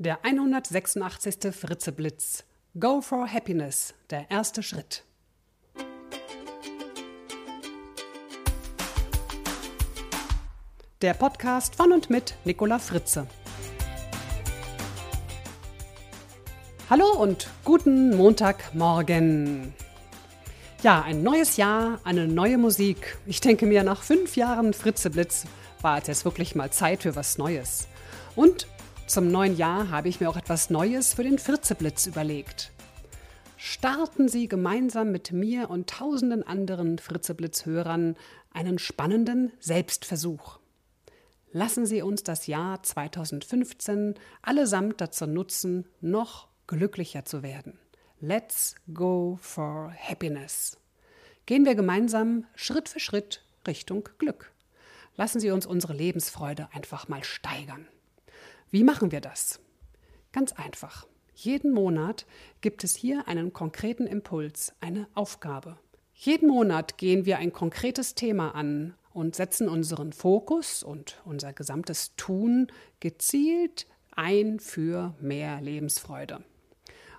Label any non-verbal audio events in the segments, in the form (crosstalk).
Der 186. Fritzeblitz. Go for Happiness. Der erste Schritt. Der Podcast von und mit Nicola Fritze. Hallo und guten Montagmorgen. Ja, ein neues Jahr, eine neue Musik. Ich denke mir, nach fünf Jahren Fritzeblitz war es jetzt wirklich mal Zeit für was Neues. Und zum neuen Jahr habe ich mir auch etwas Neues für den Fritzeblitz überlegt. Starten Sie gemeinsam mit mir und tausenden anderen Fritzeblitz-Hörern einen spannenden Selbstversuch. Lassen Sie uns das Jahr 2015 allesamt dazu nutzen, noch glücklicher zu werden. Let's go for happiness. Gehen wir gemeinsam Schritt für Schritt Richtung Glück. Lassen Sie uns unsere Lebensfreude einfach mal steigern. Wie machen wir das? Ganz einfach. Jeden Monat gibt es hier einen konkreten Impuls, eine Aufgabe. Jeden Monat gehen wir ein konkretes Thema an und setzen unseren Fokus und unser gesamtes Tun gezielt ein für mehr Lebensfreude.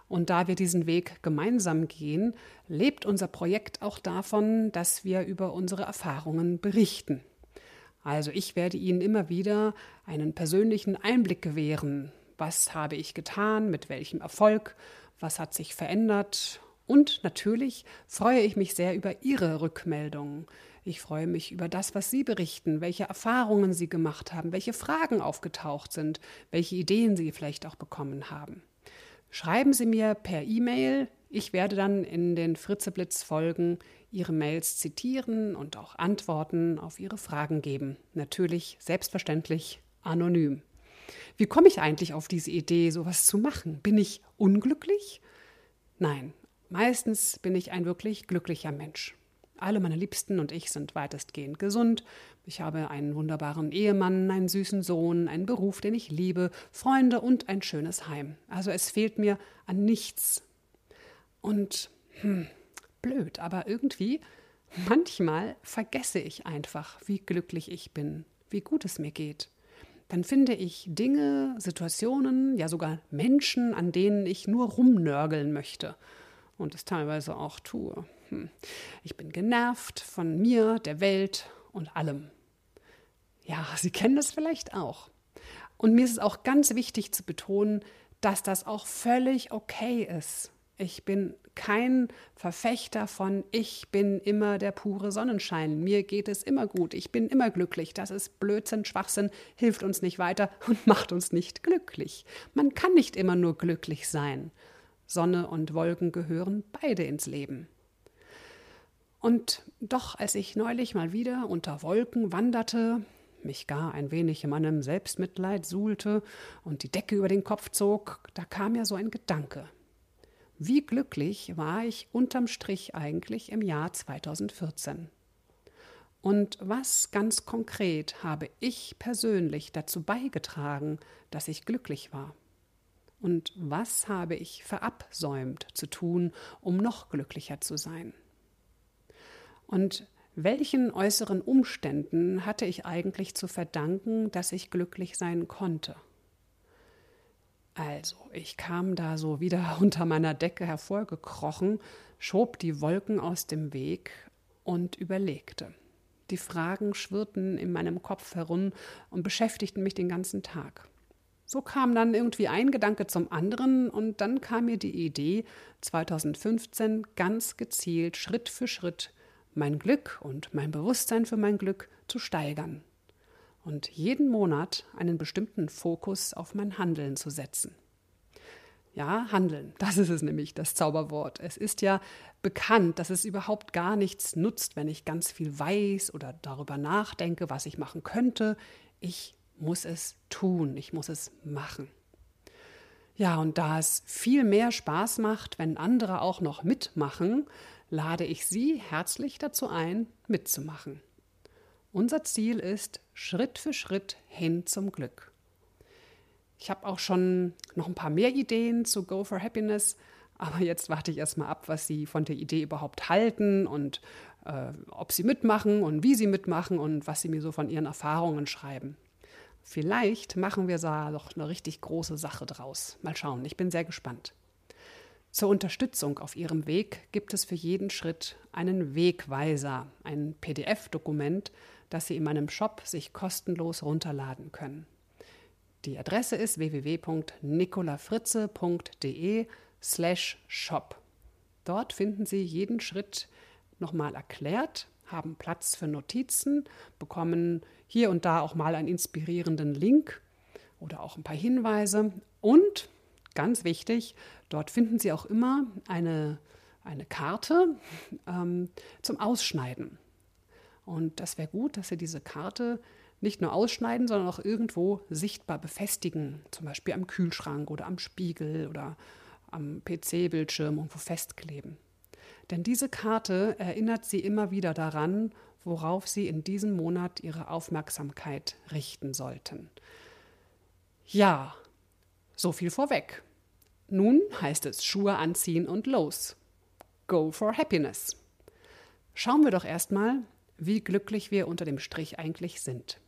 Und da wir diesen Weg gemeinsam gehen, lebt unser Projekt auch davon, dass wir über unsere Erfahrungen berichten. Also ich werde Ihnen immer wieder einen persönlichen Einblick gewähren. Was habe ich getan, mit welchem Erfolg, was hat sich verändert und natürlich freue ich mich sehr über Ihre Rückmeldungen. Ich freue mich über das, was Sie berichten, welche Erfahrungen Sie gemacht haben, welche Fragen aufgetaucht sind, welche Ideen Sie vielleicht auch bekommen haben. Schreiben Sie mir per E-Mail. Ich werde dann in den Fritzeblitz-Folgen Ihre Mails zitieren und auch Antworten auf Ihre Fragen geben. Natürlich, selbstverständlich, anonym. Wie komme ich eigentlich auf diese Idee, sowas zu machen? Bin ich unglücklich? Nein, meistens bin ich ein wirklich glücklicher Mensch. Alle meine Liebsten und ich sind weitestgehend gesund. Ich habe einen wunderbaren Ehemann, einen süßen Sohn, einen Beruf, den ich liebe, Freunde und ein schönes Heim. Also es fehlt mir an nichts. Und hm, blöd, aber irgendwie, manchmal vergesse ich einfach, wie glücklich ich bin, wie gut es mir geht. Dann finde ich Dinge, Situationen, ja sogar Menschen, an denen ich nur rumnörgeln möchte und es teilweise auch tue. Hm. Ich bin genervt von mir, der Welt und allem. Ja, Sie kennen das vielleicht auch. Und mir ist es auch ganz wichtig zu betonen, dass das auch völlig okay ist. Ich bin kein Verfechter von ich bin immer der pure Sonnenschein, mir geht es immer gut, ich bin immer glücklich. Das ist Blödsinn, Schwachsinn, hilft uns nicht weiter und (laughs) macht uns nicht glücklich. Man kann nicht immer nur glücklich sein. Sonne und Wolken gehören beide ins Leben. Und doch, als ich neulich mal wieder unter Wolken wanderte, mich gar ein wenig in meinem Selbstmitleid suhlte und die Decke über den Kopf zog, da kam mir so ein Gedanke. Wie glücklich war ich unterm Strich eigentlich im Jahr 2014? Und was ganz konkret habe ich persönlich dazu beigetragen, dass ich glücklich war? Und was habe ich verabsäumt zu tun, um noch glücklicher zu sein? Und welchen äußeren Umständen hatte ich eigentlich zu verdanken, dass ich glücklich sein konnte? Also, ich kam da so wieder (laughs) unter meiner Decke hervorgekrochen, schob die Wolken aus dem Weg und überlegte. Die Fragen schwirrten in meinem Kopf herum und beschäftigten mich den ganzen Tag. So kam dann irgendwie ein Gedanke zum anderen und dann kam mir die Idee, 2015 ganz gezielt Schritt für Schritt mein Glück und mein Bewusstsein für mein Glück zu steigern und jeden Monat einen bestimmten Fokus auf mein Handeln zu setzen. Ja, handeln, (laughs) das ist es nämlich, das Zauberwort. Es ist ja bekannt, dass es überhaupt gar nichts nutzt, wenn ich ganz viel weiß oder darüber nachdenke, was ich machen könnte. Ich muss es tun, ich muss es machen. Ja, und da es viel mehr Spaß macht, wenn andere auch noch mitmachen, lade ich Sie herzlich dazu ein, mitzumachen. Unser Ziel ist Schritt für Schritt hin zum Glück. Ich habe auch schon noch ein paar mehr Ideen zu Go for Happiness, aber jetzt warte ich erstmal ab, was Sie von der Idee überhaupt halten und äh, ob Sie mitmachen und wie Sie mitmachen und was Sie mir so von Ihren Erfahrungen schreiben. Vielleicht machen wir da doch eine richtig große Sache draus. Mal schauen, ich bin sehr gespannt. Zur Unterstützung auf Ihrem Weg gibt es für jeden Schritt einen Wegweiser, ein PDF-Dokument, das Sie in meinem Shop sich kostenlos runterladen können. Die Adresse ist www.nicolafritze.de slash shop. Dort finden Sie jeden Schritt nochmal erklärt, haben Platz für Notizen, bekommen hier und da auch mal einen inspirierenden Link oder auch ein paar Hinweise und ganz wichtig, dort finden Sie auch immer eine, eine Karte ähm, zum Ausschneiden. Und das wäre gut, dass Sie diese Karte nicht nur ausschneiden, sondern auch irgendwo sichtbar befestigen, zum Beispiel am Kühlschrank oder am Spiegel oder am PC-Bildschirm irgendwo festkleben. Denn diese Karte erinnert Sie immer wieder daran, worauf Sie in diesem Monat Ihre Aufmerksamkeit richten sollten. Ja, so viel vorweg. Nun heißt es Schuhe anziehen und los. Go for happiness. Schauen wir doch erstmal, wie glücklich wir unter dem Strich eigentlich sind.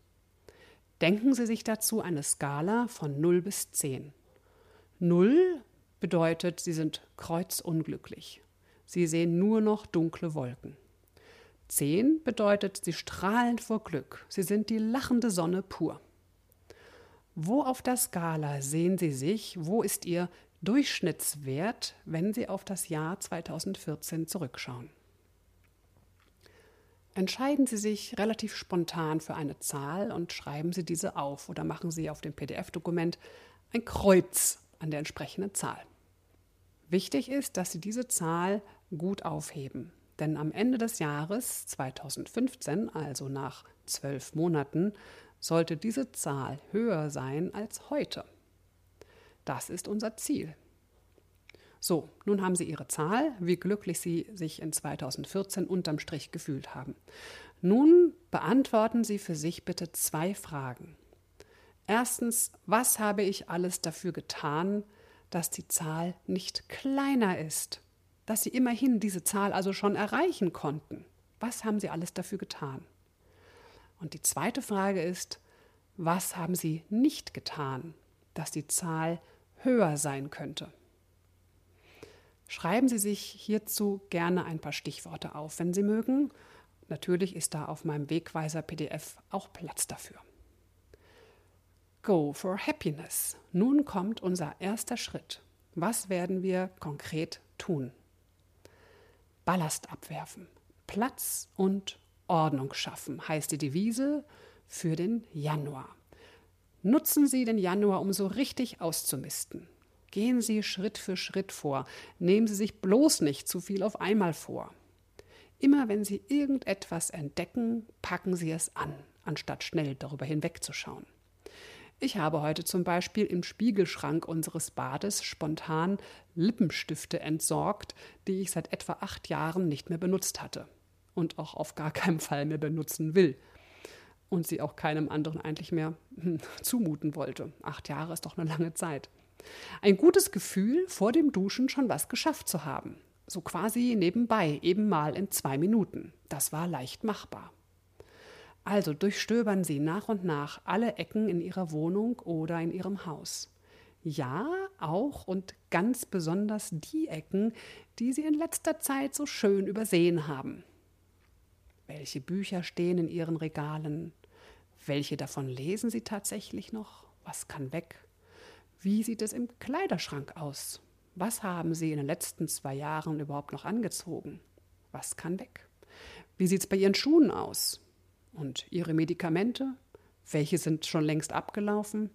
Denken Sie sich dazu eine Skala von 0 bis 10. 0 bedeutet, Sie sind kreuzunglücklich. Sie sehen nur noch dunkle Wolken. 10 bedeutet, Sie strahlen vor Glück. Sie sind die lachende Sonne pur. Wo auf der Skala sehen Sie sich? Wo ist Ihr Durchschnittswert, wenn Sie auf das Jahr 2014 zurückschauen? Entscheiden Sie sich relativ spontan für eine Zahl und schreiben Sie diese auf oder machen Sie auf dem PDF-Dokument ein Kreuz an der entsprechenden Zahl. Wichtig ist, dass Sie diese Zahl gut aufheben, denn am Ende des Jahres 2015, also nach zwölf Monaten, sollte diese Zahl höher sein als heute. Das ist unser Ziel. So, nun haben Sie Ihre Zahl, wie glücklich Sie sich in 2014 unterm Strich gefühlt haben. Nun beantworten Sie für sich bitte zwei Fragen. Erstens, was habe ich alles dafür getan, dass die Zahl nicht kleiner ist? Dass Sie immerhin diese Zahl also schon erreichen konnten? Was haben Sie alles dafür getan? Und die zweite Frage ist, was haben Sie nicht getan, dass die Zahl höher sein könnte? Schreiben Sie sich hierzu gerne ein paar Stichworte auf, wenn Sie mögen. Natürlich ist da auf meinem Wegweiser PDF auch Platz dafür. Go for Happiness. Nun kommt unser erster Schritt. Was werden wir konkret tun? Ballast abwerfen, Platz und Ordnung schaffen, heißt die Devise für den Januar. Nutzen Sie den Januar, um so richtig auszumisten. Gehen Sie Schritt für Schritt vor. Nehmen Sie sich bloß nicht zu viel auf einmal vor. Immer wenn Sie irgendetwas entdecken, packen Sie es an, anstatt schnell darüber hinwegzuschauen. Ich habe heute zum Beispiel im Spiegelschrank unseres Bades spontan Lippenstifte entsorgt, die ich seit etwa acht Jahren nicht mehr benutzt hatte und auch auf gar keinen Fall mehr benutzen will und sie auch keinem anderen eigentlich mehr hm, zumuten wollte. Acht Jahre ist doch eine lange Zeit. Ein gutes Gefühl, vor dem Duschen schon was geschafft zu haben. So quasi nebenbei, eben mal in zwei Minuten. Das war leicht machbar. Also durchstöbern Sie nach und nach alle Ecken in Ihrer Wohnung oder in Ihrem Haus. Ja, auch und ganz besonders die Ecken, die Sie in letzter Zeit so schön übersehen haben. Welche Bücher stehen in Ihren Regalen? Welche davon lesen Sie tatsächlich noch? Was kann weg? Wie sieht es im Kleiderschrank aus? Was haben Sie in den letzten zwei Jahren überhaupt noch angezogen? Was kann weg? Wie sieht es bei Ihren Schuhen aus? Und Ihre Medikamente? Welche sind schon längst abgelaufen?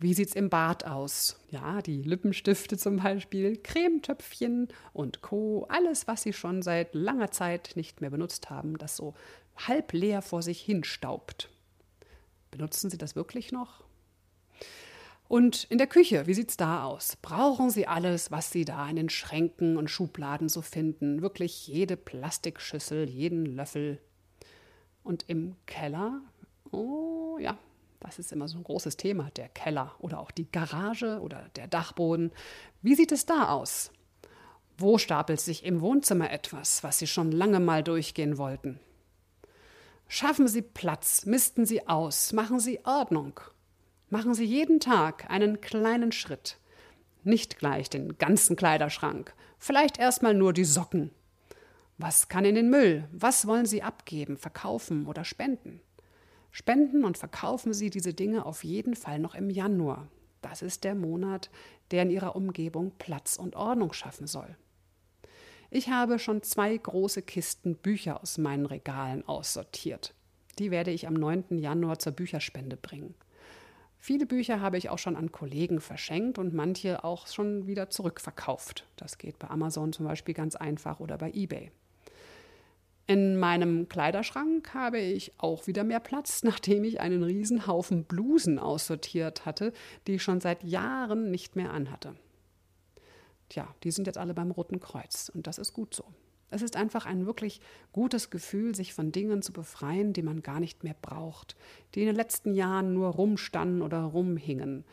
Wie sieht es im Bad aus? Ja, die Lippenstifte zum Beispiel, Cremetöpfchen und Co. Alles, was Sie schon seit langer Zeit nicht mehr benutzt haben, das so halb leer vor sich hinstaubt. Benutzen Sie das wirklich noch? Und in der Küche, wie sieht es da aus? Brauchen Sie alles, was Sie da in den Schränken und Schubladen so finden? Wirklich jede Plastikschüssel, jeden Löffel. Und im Keller, oh ja, das ist immer so ein großes Thema, der Keller oder auch die Garage oder der Dachboden. Wie sieht es da aus? Wo stapelt sich im Wohnzimmer etwas, was Sie schon lange mal durchgehen wollten? Schaffen Sie Platz, misten Sie aus, machen Sie Ordnung. Machen Sie jeden Tag einen kleinen Schritt. Nicht gleich den ganzen Kleiderschrank, vielleicht erstmal nur die Socken. Was kann in den Müll? Was wollen Sie abgeben, verkaufen oder spenden? Spenden und verkaufen Sie diese Dinge auf jeden Fall noch im Januar. Das ist der Monat, der in Ihrer Umgebung Platz und Ordnung schaffen soll. Ich habe schon zwei große Kisten Bücher aus meinen Regalen aussortiert. Die werde ich am 9. Januar zur Bücherspende bringen. Viele Bücher habe ich auch schon an Kollegen verschenkt und manche auch schon wieder zurückverkauft. Das geht bei Amazon zum Beispiel ganz einfach oder bei eBay. In meinem Kleiderschrank habe ich auch wieder mehr Platz, (laughs) nachdem ich einen Riesenhaufen Blusen aussortiert hatte, die ich schon seit Jahren nicht mehr anhatte. Tja, die sind jetzt alle beim Roten Kreuz und das ist gut so. Es ist einfach ein wirklich gutes Gefühl, sich von Dingen zu befreien, die man gar nicht mehr braucht, die in den letzten Jahren nur rumstanden oder rumhingen.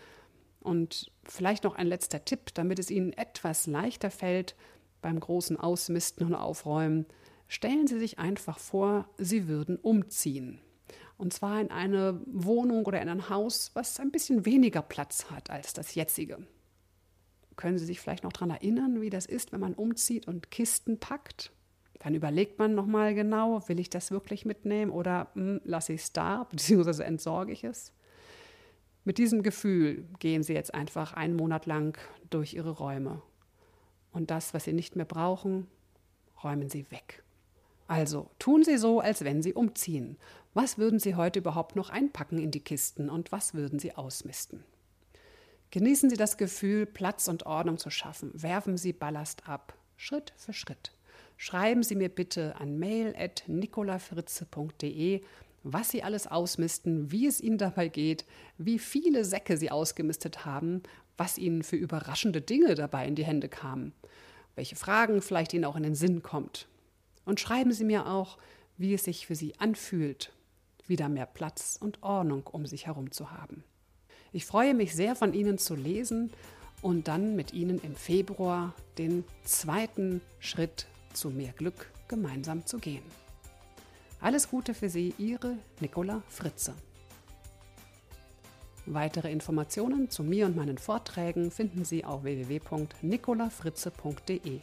Und vielleicht noch ein letzter Tipp, damit es Ihnen etwas leichter fällt beim großen Ausmisten und Aufräumen. Stellen Sie sich einfach vor, Sie würden umziehen. Und zwar in eine Wohnung oder in ein Haus, was ein bisschen weniger Platz hat als das jetzige. Können Sie sich vielleicht noch daran erinnern, wie das ist, wenn man umzieht und Kisten packt? Dann überlegt man nochmal genau, will ich das wirklich mitnehmen oder hm, lasse ich es da, (laughs) beziehungsweise entsorge ich es? Mit diesem Gefühl gehen Sie jetzt einfach einen Monat lang durch Ihre Räume. Und das, was Sie nicht mehr brauchen, räumen Sie weg. Also tun Sie so, als wenn Sie umziehen. Was würden Sie heute überhaupt noch einpacken in die Kisten und was würden Sie ausmisten? Genießen Sie das Gefühl, Platz und Ordnung zu schaffen. Werfen Sie Ballast ab, Schritt für Schritt. Schreiben Sie mir bitte an mail.nicolafritze.de, was Sie alles ausmisten, wie es Ihnen dabei geht, wie viele Säcke Sie ausgemistet haben, was Ihnen für überraschende Dinge dabei in die Hände kamen, welche Fragen vielleicht Ihnen auch in den Sinn kommt. Und schreiben Sie mir auch, wie es sich für Sie anfühlt, wieder mehr Platz und Ordnung um sich herum zu haben. Ich freue mich sehr von Ihnen zu lesen und dann mit Ihnen im Februar den zweiten Schritt zu mehr Glück gemeinsam zu gehen. Alles Gute für Sie, Ihre Nicola Fritze. Weitere Informationen zu mir und meinen Vorträgen finden Sie auf www.nicolafritze.de.